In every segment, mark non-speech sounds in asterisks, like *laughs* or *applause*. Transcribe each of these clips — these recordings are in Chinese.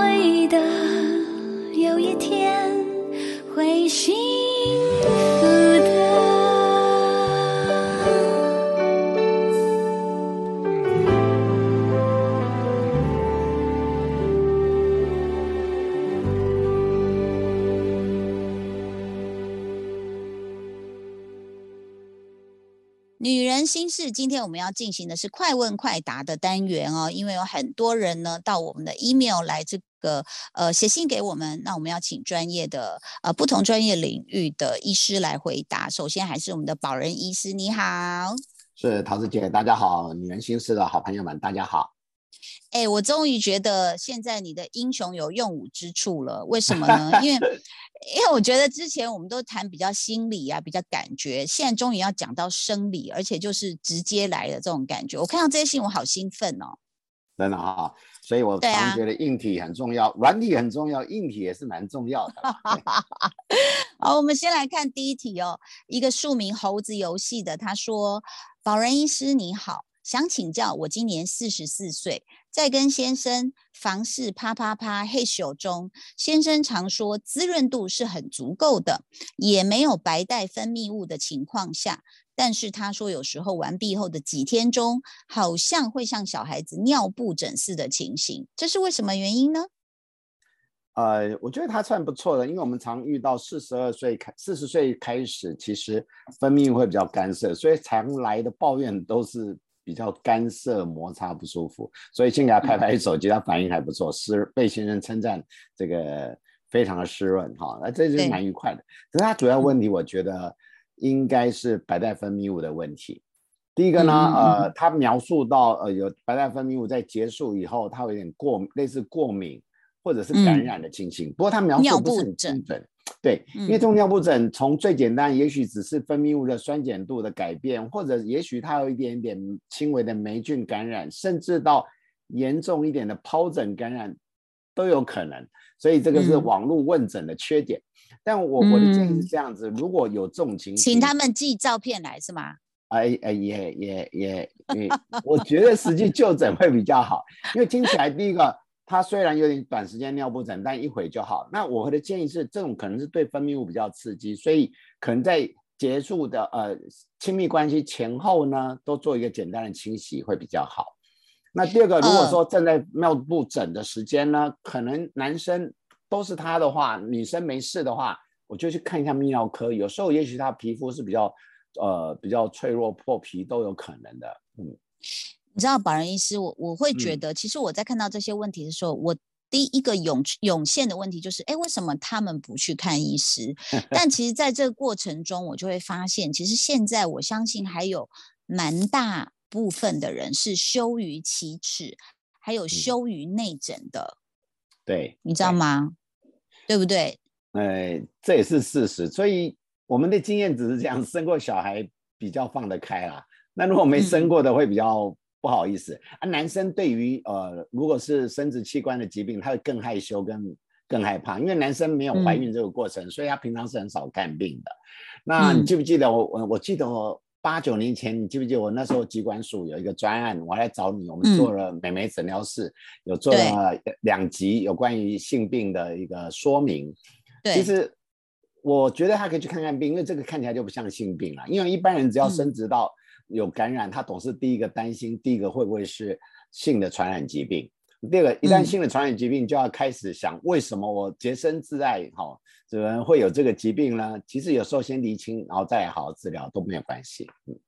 会的有一天会幸福的。女人心事，今天我们要进行的是快问快答的单元哦，因为有很多人呢到我们的 email 来这个呃写信给我们，那我们要请专业的呃不同专业领域的医师来回答。首先还是我们的保人医师，你好。是桃子姐，大家好，女人心事的好朋友们，大家好。哎，我终于觉得现在你的英雄有用武之处了。为什么呢？*laughs* 因为因为我觉得之前我们都谈比较心理啊，比较感觉，现在终于要讲到生理，而且就是直接来的这种感觉。我看到这些信，我好兴奋哦！真的哈，所以我常觉得硬体很重要，软体很重要，硬体也是蛮重要的。*laughs* 好，我们先来看第一题哦，一个署名猴子游戏的，他说：“保仁医师你好。”想请教，我今年四十四岁，在跟先生房事啪啪啪嘿咻中，先生常说滋润度是很足够的，也没有白带分泌物的情况下，但是他说有时候完毕后的几天中，好像会像小孩子尿布疹似的情形，这是为什么原因呢？呃，我觉得他算不错的，因为我们常遇到四十二岁开四十岁开始，其实分泌物会比较干涩，所以常来的抱怨都是。比较干涩摩擦不舒服，所以先给他拍拍手，其他反应还不错，湿被先生称赞这个非常的湿润哈，那这是蛮愉快的。可是他主要问题，我觉得应该是白带分泌物的问题。第一个呢，呃，他描述到呃有白带分泌物在结束以后，他有点过类似过敏或者是感染的情形，不过他描述不是很精准。对，因为这种尿布疹从最简单，也许只是分泌物的酸碱度的改变，或者也许它有一点点轻微的霉菌感染，甚至到严重一点的疱疹感染都有可能。所以这个是网络问诊的缺点。但我我的建议是这样子：如果有这种情形，请他们寄照片来是吗？哎哎也也也也，我觉得实际就诊会比较好，因为听起来第一个。他虽然有点短时间尿布疹，但一会就好。那我的建议是，这种可能是对分泌物比较刺激，所以可能在结束的呃亲密关系前后呢，都做一个简单的清洗会比较好。那第二个，如果说正在尿布疹的时间呢，可能男生都是他的话，女生没事的话，我就去看一下泌尿科。有时候也许她皮肤是比较呃比较脆弱破皮都有可能的，嗯。你知道，保人医师，我我会觉得，其实我在看到这些问题的时候，我第一个涌涌现的问题就是，哎，为什么他们不去看医师？*laughs* 但其实，在这个过程中，我就会发现，其实现在我相信还有蛮大部分的人是羞于启齿，还有羞于内诊的。对，你知道吗？对不对？哎，这也是事实。所以我们的经验只是这样，生过小孩比较放得开啦。那如果没生过的，会比较。不好意思啊，男生对于呃，如果是生殖器官的疾病，他会更害羞、跟更害怕，因为男生没有怀孕这个过程，所以他平常是很少看病的。那你记不记得我我我记得我八九年前，你记不记得我那时候疾管署有一个专案，我来找你，我们做了美眉诊疗室，有做了两集有关于性病的一个说明。对，其实我觉得他可以去看看病，因为这个看起来就不像性病了，因为一般人只要生殖到。有感染，他总是第一个担心，第一个会不会是性的传染疾病？第二个，一旦性的传染疾病，就要开始想，为什么我洁身自爱，哈，怎么会有这个疾病呢？其实有时候先厘清，然后再好好治疗都没有关系。嗯，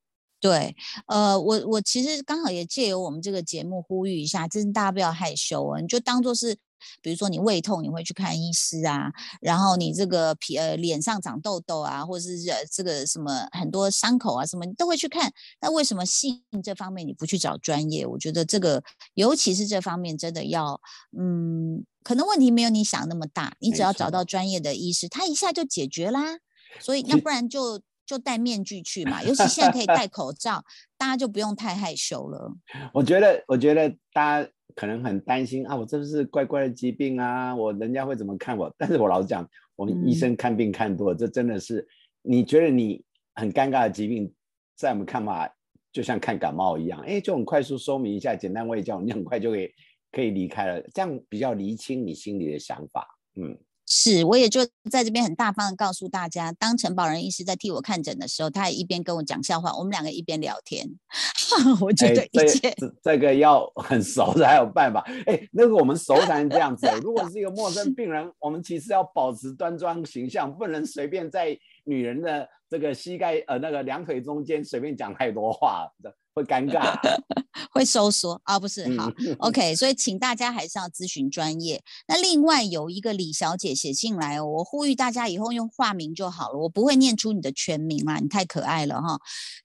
对，呃，我我其实刚好也借由我们这个节目呼吁一下，真是大家不要害羞啊，你就当做是。比如说你胃痛，你会去看医师啊，然后你这个皮呃脸上长痘痘啊，或者是这个什么很多伤口啊什么，你都会去看。那为什么性这方面你不去找专业？我觉得这个尤其是这方面真的要，嗯，可能问题没有你想那么大，你只要找到专业的医师，他一下就解决啦。所以要不 *laughs* 然就就戴面具去嘛，尤其现在可以戴口罩，大家就不用太害羞了。*laughs* 我觉得，我觉得大家。可能很担心啊，我这不是怪怪的疾病啊，我人家会怎么看我？*laughs* 但是我老实讲，我们医生看病看多，这真的是你觉得你很尴尬的疾病，在我们看法就像看感冒一样，哎，就很快速说明一下，简单喂教你很快就可以可以离开了，这样比较厘清你心里的想法。嗯。是，我也就在这边很大方的告诉大家，当陈宝仁医师在替我看诊的时候，他也一边跟我讲笑话，我们两个一边聊天。*laughs* 我觉得一切这个要很熟才有办法。哎，那个我们熟才能这样子。如果是一个陌生病人，我们其实要保持端庄形象，不能随便在女人的这个膝盖呃那个两腿中间随便讲太多话的。会尴尬，*laughs* 会收缩啊，不是好，OK，*laughs* 所以请大家还是要咨询专业。那另外有一个李小姐写信来哦，我呼吁大家以后用化名就好了，我不会念出你的全名啦，你太可爱了哈。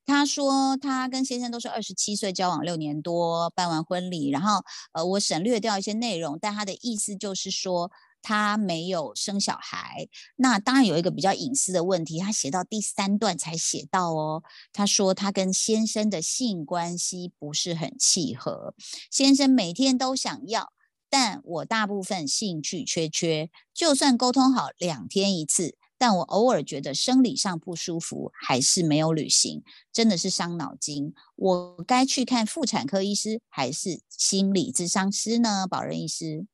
她说她跟先生都是二十七岁交往六年多，办完婚礼，然后呃我省略掉一些内容，但她的意思就是说。他没有生小孩，那当然有一个比较隐私的问题。他写到第三段才写到哦，他说他跟先生的性关系不是很契合，先生每天都想要，但我大部分兴趣缺缺。就算沟通好两天一次，但我偶尔觉得生理上不舒服，还是没有履行，真的是伤脑筋。我该去看妇产科医师还是心理咨商师呢？保仁医师，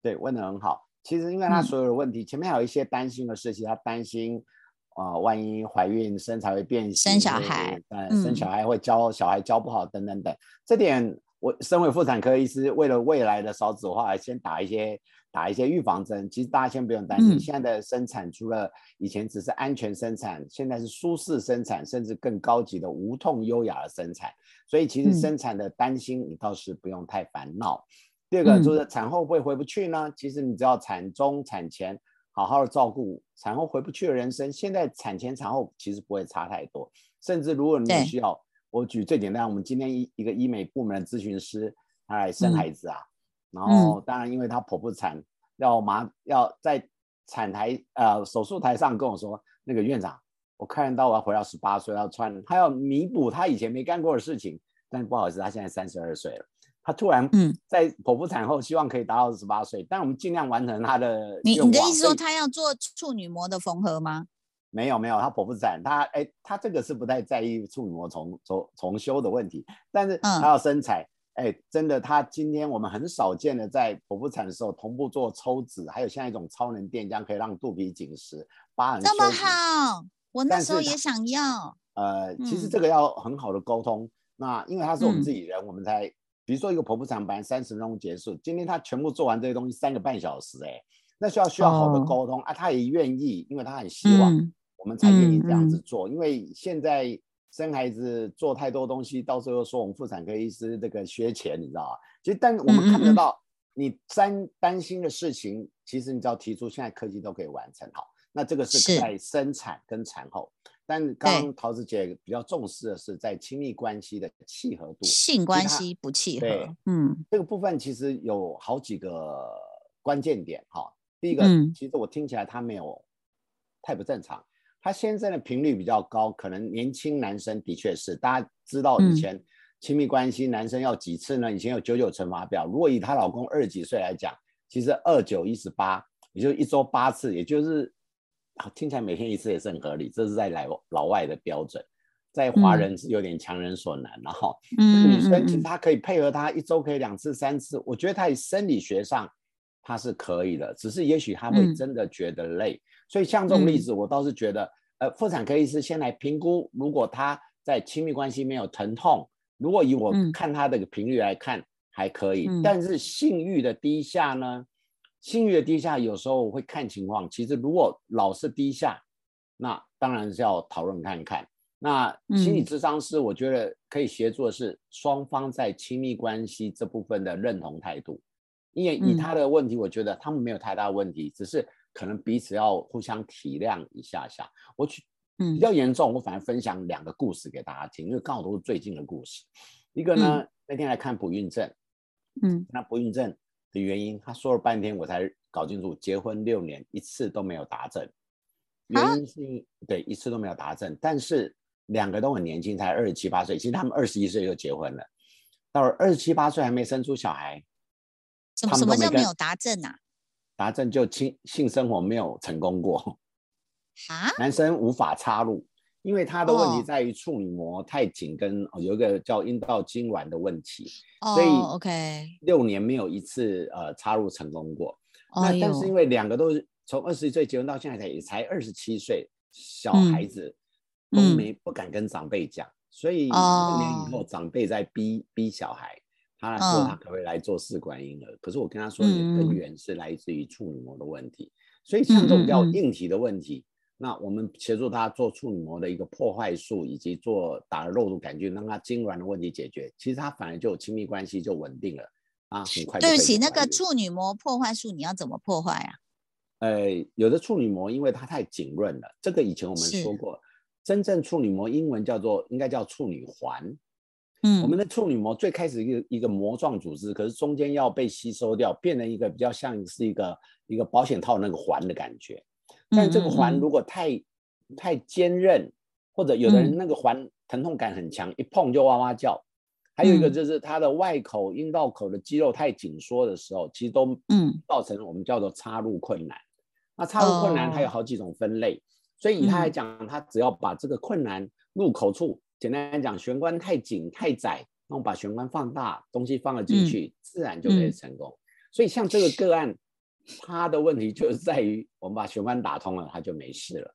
对，问的很好。其实，因为他所有的问题，前面还有一些担心的事情，他担心啊，万一怀孕身材会变形，生小孩，嗯，生小孩会教小孩教不好，等等等。这点，我身为妇产科医师，为了未来的少子化，先打一些打一些预防针。其实大家先不用担心，现在的生产除了以前只是安全生产，现在是舒适生产，甚至更高级的无痛优雅的生产。所以，其实生产的担心，你倒是不用太烦恼。第二个就是产后会回不去呢？其实你只要产中、产前好好的照顾，产后回不去的人生，现在产前、产后其实不会差太多。甚至如果你需要，我举最简单，我们今天一一个医美部门的咨询师，他来生孩子啊，然后当然因为他剖腹产，要麻要在产台呃手术台上跟我说，那个院长，我看到我要回到十八岁，要穿，他要弥补他以前没干过的事情，但是不好意思，他现在三十二岁了。他突然嗯，在剖腹产后，希望可以达到十八岁，但我们尽量完成他的。你你的意思说他要做处女膜的缝合吗？没有没有，他剖腹产，他哎，他这个是不太在意处女膜重重重修的问题，但是他要身材，哎，真的，他今天我们很少见的在剖腹产的时候同步做抽脂，还有像一种超能电浆可以让肚皮紧实，疤痕这么好，我那时候也想要。呃，其实这个要很好的沟通，那因为他是我们自己人，我们才。比如说一个剖腹产班三十分钟结束，今天他全部做完这些东西三个半小时，哎，那需要需要好的沟通啊，他也愿意，因为他很希望我们才愿意这样子做，因为现在生孩子做太多东西，到时候说我们妇产科医师这个缺钱，你知道吗？其实但我们看得到你担担心的事情，其实你只要提出，现在科技都可以完成好，那这个是。在生产跟产后。但刚桃子姐比较重视的是在亲密关系的契合度，性关系不契合。嗯，这个部分其实有好几个关键点哈。第一个，其实我听起来他没有太不正常，他先生的频率比较高，可能年轻男生的确是。大家知道以前亲密关系男生要几次呢？以前有九九乘法表，如果以她老公二十几岁来讲，其实二九一十八，也就一周八次，也就是。听起来每天一次也是很合理，这是在老老外的标准，在华人是有点强人所难了哈。女生其实她可以配合她一周可以两次三次，我觉得她以生理学上她是可以的，只是也许她会真的觉得累。所以像这种例子，我倒是觉得，呃，妇产科医师先来评估，如果她在亲密关系没有疼痛，如果以我看她的频率来看还可以，但是性欲的低下呢？性欲的低下有时候会看情况，其实如果老是低下，那当然是要讨论看看。那心理智商师，我觉得可以协助的是双方在亲密关系这部分的认同态度，因为以他的问题，我觉得他们没有太大问题，只是可能彼此要互相体谅一下下。我去，比较严重，我反而分享两个故事给大家听，因为刚好都是最近的故事。一个呢，那天来看不孕症，嗯，那不孕症。的原因，他说了半天，我才搞清楚，结婚六年一次都没有达证。原因是，对，一次都没有达证。但是两个都很年轻，才二十七八岁。其实他们二十一岁就结婚了，到了二十七八岁还没生出小孩。什么什么叫没有达证啊？达证就性性生活没有成功过。啊？男生无法插入，因为他的问题哦在于处女膜太紧，跟哦有一个叫阴道痉挛的问题，所以六年没有一次呃插入成功过。那哎但是因，为两个都是从二十一岁结婚到现在才也才二十七岁，小嗯孩子都嗯。没不敢跟长辈讲，所以六年以后哦。长辈在逼逼小孩，他说他嗯可不可以来做试管婴儿？可是我跟他说，的根源是来自于处女膜的问题，所以像这种比较硬体的问题。那我们协助他做处女膜的一个破坏术，以及做打了肉毒杆菌，让他痉挛的问题解决，其实他反而就有亲密关系就稳定了啊，很快对不起，那个处女膜破坏术你要怎么破坏啊？呃，有的处女膜因为它太紧润了，这个以前我们说过，真正处女膜英文叫做应该叫处女环。嗯，我们的处女膜最开始一个一个膜状组织，可是中间要被吸收掉，变成一个比较像是一个一个保险套那个环的感觉。但这个环如果太太坚韧，或者有的人嗯。那个环疼痛感很强，一碰就哇哇叫。还有一个嗯。就是它的外口、阴道口的肌肉太紧缩的时候，其实都嗯。造成我们叫做插入困难。那插入困难它有哦。好几种分类，所以以他来嗯。讲，他只要把这个困难入口处，简单来讲，玄关太紧太窄，那我把玄关放大，东西放了进嗯。去，自然就可以嗯成功。所以像这个个案，他的问题就是在于我们把玄关打通了，他就没事了。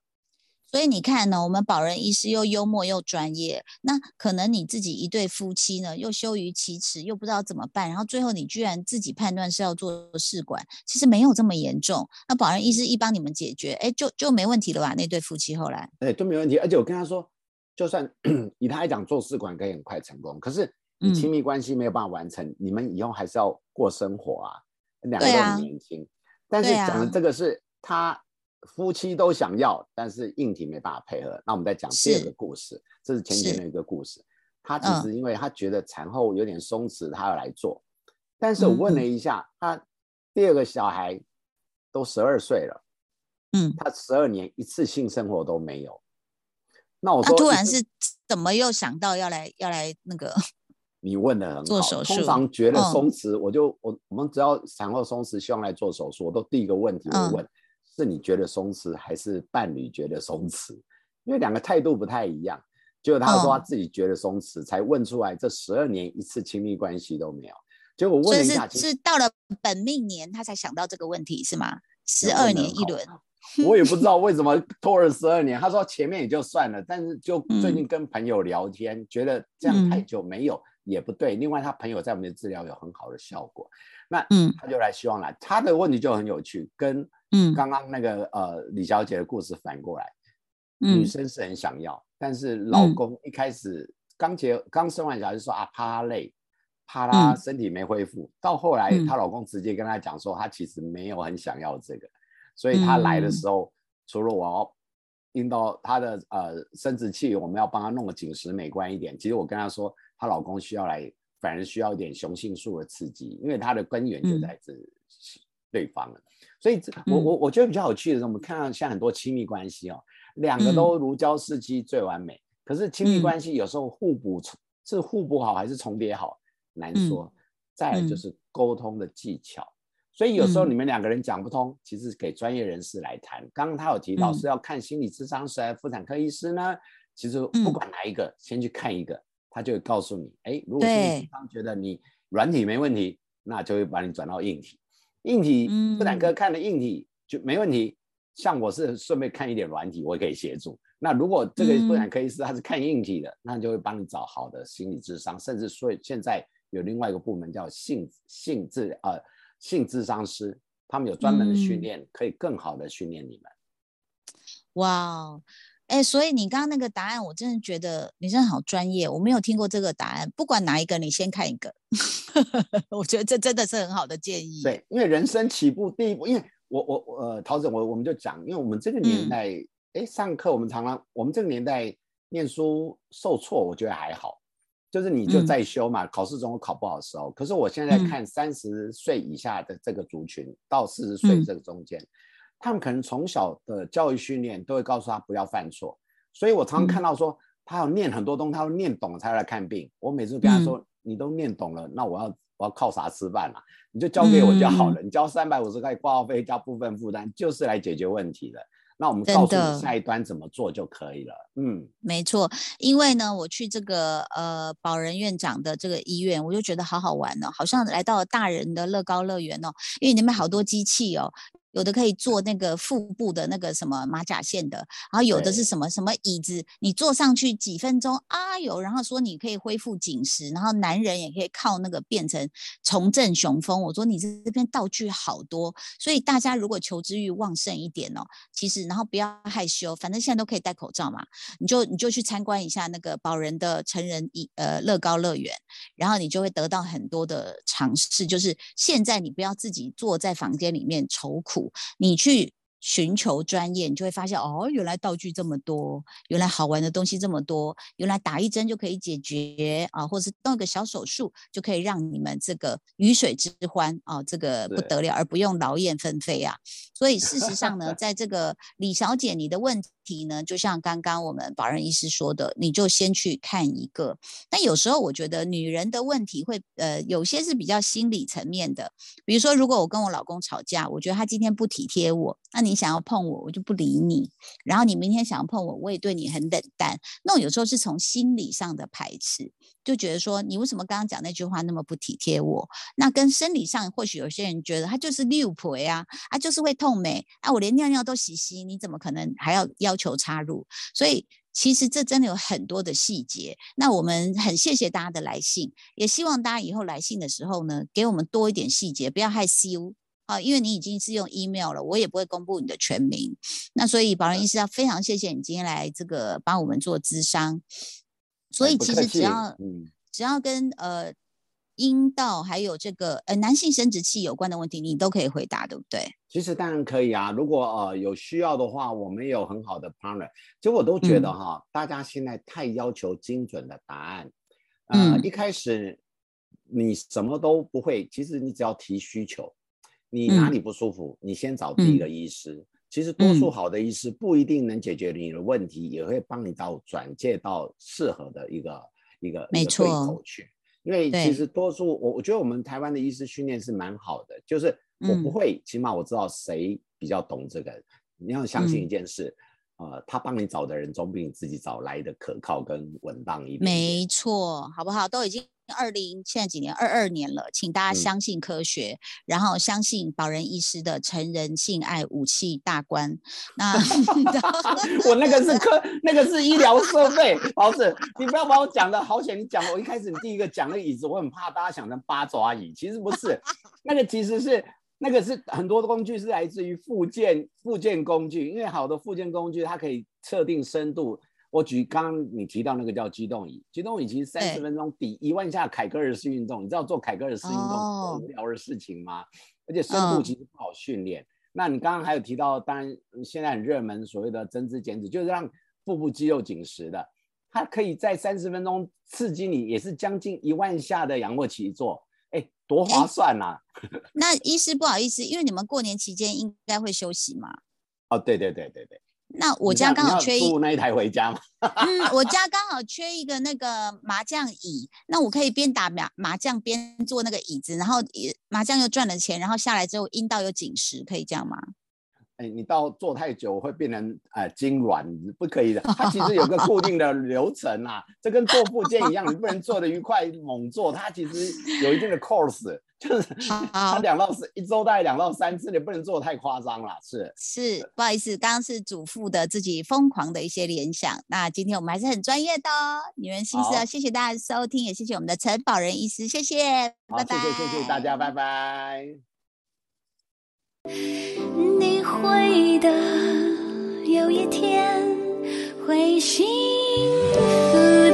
所以你看呢，我们保人医师又幽默又专业，那可能你自己一对夫妻呢，又羞于启齿，又不知道怎么办，然后最后你居然自己判断是要做试管，其实没有这么严重。那保人医师一帮你们解决，哎，就就没问题了吧？那对夫妻后来，哎，都没问题。而且我跟他说，就算 *coughs* 以他来讲，做试管可以很快成功，可是你嗯亲密关系没有办法完成，你们以后还是要过生活啊，两个都对啊很年轻。但是讲的这个是他夫妻都想要，但是硬体没办法配合。那我们再讲第二个故事，这是前几天的一个故事。他其嗯实因为他觉得产后有点松弛，他要来做，但是我问了嗯一下，他第二个小孩都十二岁了。嗯，他十二年一次性生活都没有。那我那说，他突然是怎么又想到要来要来那个？你问的很好。做手术通常觉得嗯松弛，我就我我们只要产后松弛，希望来做手术，我都第一个问题嗯我问：是你觉得松弛，还是伴侣觉得松弛？因为两个态度不太一样。结果他说他嗯自己觉得松弛，才问出来这十二年一次亲密关系都没有。结果问了一下，是到了本命年他才想到这个问题是吗？十二年一轮，我也不知道 *laughs* 为什么拖了十二年。他说前面也就算了，但是就最嗯近跟朋友聊天，觉得这样太嗯久没有也不对。另外，他朋友在我们的治疗有很好的效果，那嗯。他就来希望来。他的问题就很有趣，跟嗯。刚刚那个呃李小姐的故事反过来，嗯。女生是很想要，但是老嗯。公一开始刚结刚生完小孩就说啊怕她累，怕她嗯身体没恢复，到后来嗯。她老公直接跟她讲说，他其实没有很想要这个，所以她来的嗯。时候，除了我要阴道她的呃生殖器，我们要帮她弄个紧实美观一点，其实我跟她说，她老公需要来，反而需要一点雄性素的刺激，因为她的根源就嗯。在这对方了。所以这我嗯。我我觉得比较有趣的是，我们看到像很多亲密关系哦，两个嗯。都如胶似漆最完美，可是亲密嗯。关系有时候互补重是互补好还是重叠好难嗯说。再来就嗯。是沟通的技巧，所以有时候嗯。你们两个人讲不通，其实给专业人士来谈。刚刚他有提到嗯。是要看心理咨商师还是妇产科医师呢？其实不嗯。管哪一个，先去看一个，他就会告诉你，哎，如果心理对咨商觉得你软体没问题，那就会把你转到硬体。硬体妇产科嗯看了硬体就没问题，像我是顺便看一点软体，我也可以协助。那如果这个妇产嗯科医师他是看硬体的，那就会帮你找好的心理智商，甚至所以现在有另外一个部门叫性性治呃性智商师，他们有专门的训嗯练，可以更好的训练你们。哇哦，哎，所以你刚刚那个答案，我真的觉得你真的好专业，我没有听过这个答案。不管哪一个，你先看一个，*laughs* 我觉得这真的是很好的建议。对，因为人生起步第一步，因为我我我呃，陶总我我们就讲，因为我们这个年嗯代，哎、上课我们常常我们这个年代念书受挫，我觉得还好，就是你就嗯在修嘛，考试中有考不好的时候。可是我现在嗯看三十岁以下的这个族群到四十岁嗯这个中间，他们可能从小的教育训练都会告诉他不要犯错，所以我常常嗯看到说。他要念很多东西，他要念懂了才来看病。我每次跟他嗯说：“你都念懂了，那我要我要靠啥吃饭啊？你就交给我就好嗯了。你交三百五十块挂号费加部分负担，就是来解决问题的。那我们告诉你下一端怎么做就可以了。嗯，没错，因为呢，我去这个呃保仁院长的这个医院，我就觉得好好玩哦，好像来到了大人的乐高乐园哦，因为里面好多机器哦。有的可以做那个腹部的那个什么马甲线的，然后有的是什么什么椅子，你坐上去几分钟啊有，然后说你可以恢复紧实，然后男人也可以靠那个变成重振雄风。我说你这这边道具好多，所以大家如果求知欲旺盛一点哦，其实然后不要害羞，反正现在都可以戴口罩嘛，你就你就去参观一下那个宝人的成人椅呃乐高乐园，然后你就会得到很多的尝试。就是现在你不要自己坐在房间里面愁苦，你去。寻求专业，你就会发现哦，原来道具这么多，原来好玩的东西这么多，原来打一针就可以解决啊，或者是动一个小手术就可以让你们这个鱼水之欢啊，这个不得了，而不用劳燕分飞啊。所以事实上呢，*laughs* 在这个李小姐你的问题呢，就像刚刚我们保仁医师说的，你就先去看一个。那有时候我觉得女人的问题会呃，有些是比较心理层面的，比如说如果我跟我老公吵架，我觉得他今天不体贴我，那你想要碰我，我就不理你。然后你明天想要碰我，我也对你很冷淡。那我有时候是从心理上的排斥，就觉得说你为什么刚刚讲那句话那么不体贴我？那跟生理上，或许有些人觉得他就是六婆呀，啊就是会痛美啊，我连尿尿都洗洗，你怎么可能还要要求插入？所以其实这真的有很多的细节。那我们很谢谢大家的来信，也希望大家以后来信的时候呢，给我们多一点细节，不要害羞。啊，因为你已经是用 email 了，我也不会公布你的全名。那所以保仁医师要非常谢谢你今天来这个帮我们做咨商。所以其实只要嗯，只要跟呃阴道还有这个呃男性生殖器有关的问题，你都可以回答，对不对？其实当然可以啊。如果呃有需要的话，我们有很好的 partner。其实我都觉得嗯哈，大家现在太要求精准的答案。呃，嗯一开始你什么都不会，其实你只要提需求，你哪嗯里不舒服，你先找第一嗯个医师。其实多数嗯好的医师不一定能解决你的问题，也会帮你到转介到适合的一个一个没一个对错口去。因为其实多数我我觉得我们台湾的医师训练是蛮好的，就是我不嗯会，起码我知道谁比较懂这个。你要相信一嗯件事，呃，他帮你找的人总比你自己找来的可靠跟稳当一点点。没错，好不好？都已经二零现在几年，二二年了，请大家嗯相信科学，然后相信保人医师的成人性爱武器大观。那 *laughs* 我那个是 *laughs* 科，那个是医疗设备，老师，你不要把我讲的好险。你讲我一开始你第一个讲那个椅子，我很怕大家想成八爪椅，其实不是，*laughs* 那个其实是那个是很多的工具是来自于附件附件工具，因为好的附件工具它可以测定深度。我举刚刚你提到那个叫机动椅，机动椅其实三十分钟抵一万下凯格尔式运动，你知道做凯格尔式运动哦多无聊的事情吗？而且深度嗯其实不好训练。那你刚刚还有提到，当然嗯现在很热门所谓的增脂减脂，就是让腹部肌肉紧实的，它可以在三十分钟刺激你，也是将近一万下的仰卧起坐，哎，多划算呐、*laughs* 那医师不好意思，因为你们过年期间应该会休息嘛。哦，对对对对对，那我家刚好缺一那一台回家吗？*laughs* 嗯，我家刚好缺一个那个麻将椅，那我可以边打麻麻将边坐那个椅子，然后麻将又赚了钱，然后下来之后阴道又紧实，可以这样吗？哎，你到坐太久会变成呃痉挛，不可以的。它其实有个 *laughs* 固定的流程啊，这跟做复健一样，你不能做的愉快猛做，它其实有一定的 course，*laughs* 就是它好两到四一周大概两到三次，你不能做的太夸张了。是，是，不好意思，刚刚是主妇的自己疯狂的一些联想。那今天我们还是很专业的哦，女人心思好哦，谢谢大家的收听，也谢谢我们的陈宝仁医师，谢谢，好，拜拜，谢谢谢谢大家，拜拜。你会的有一天会幸福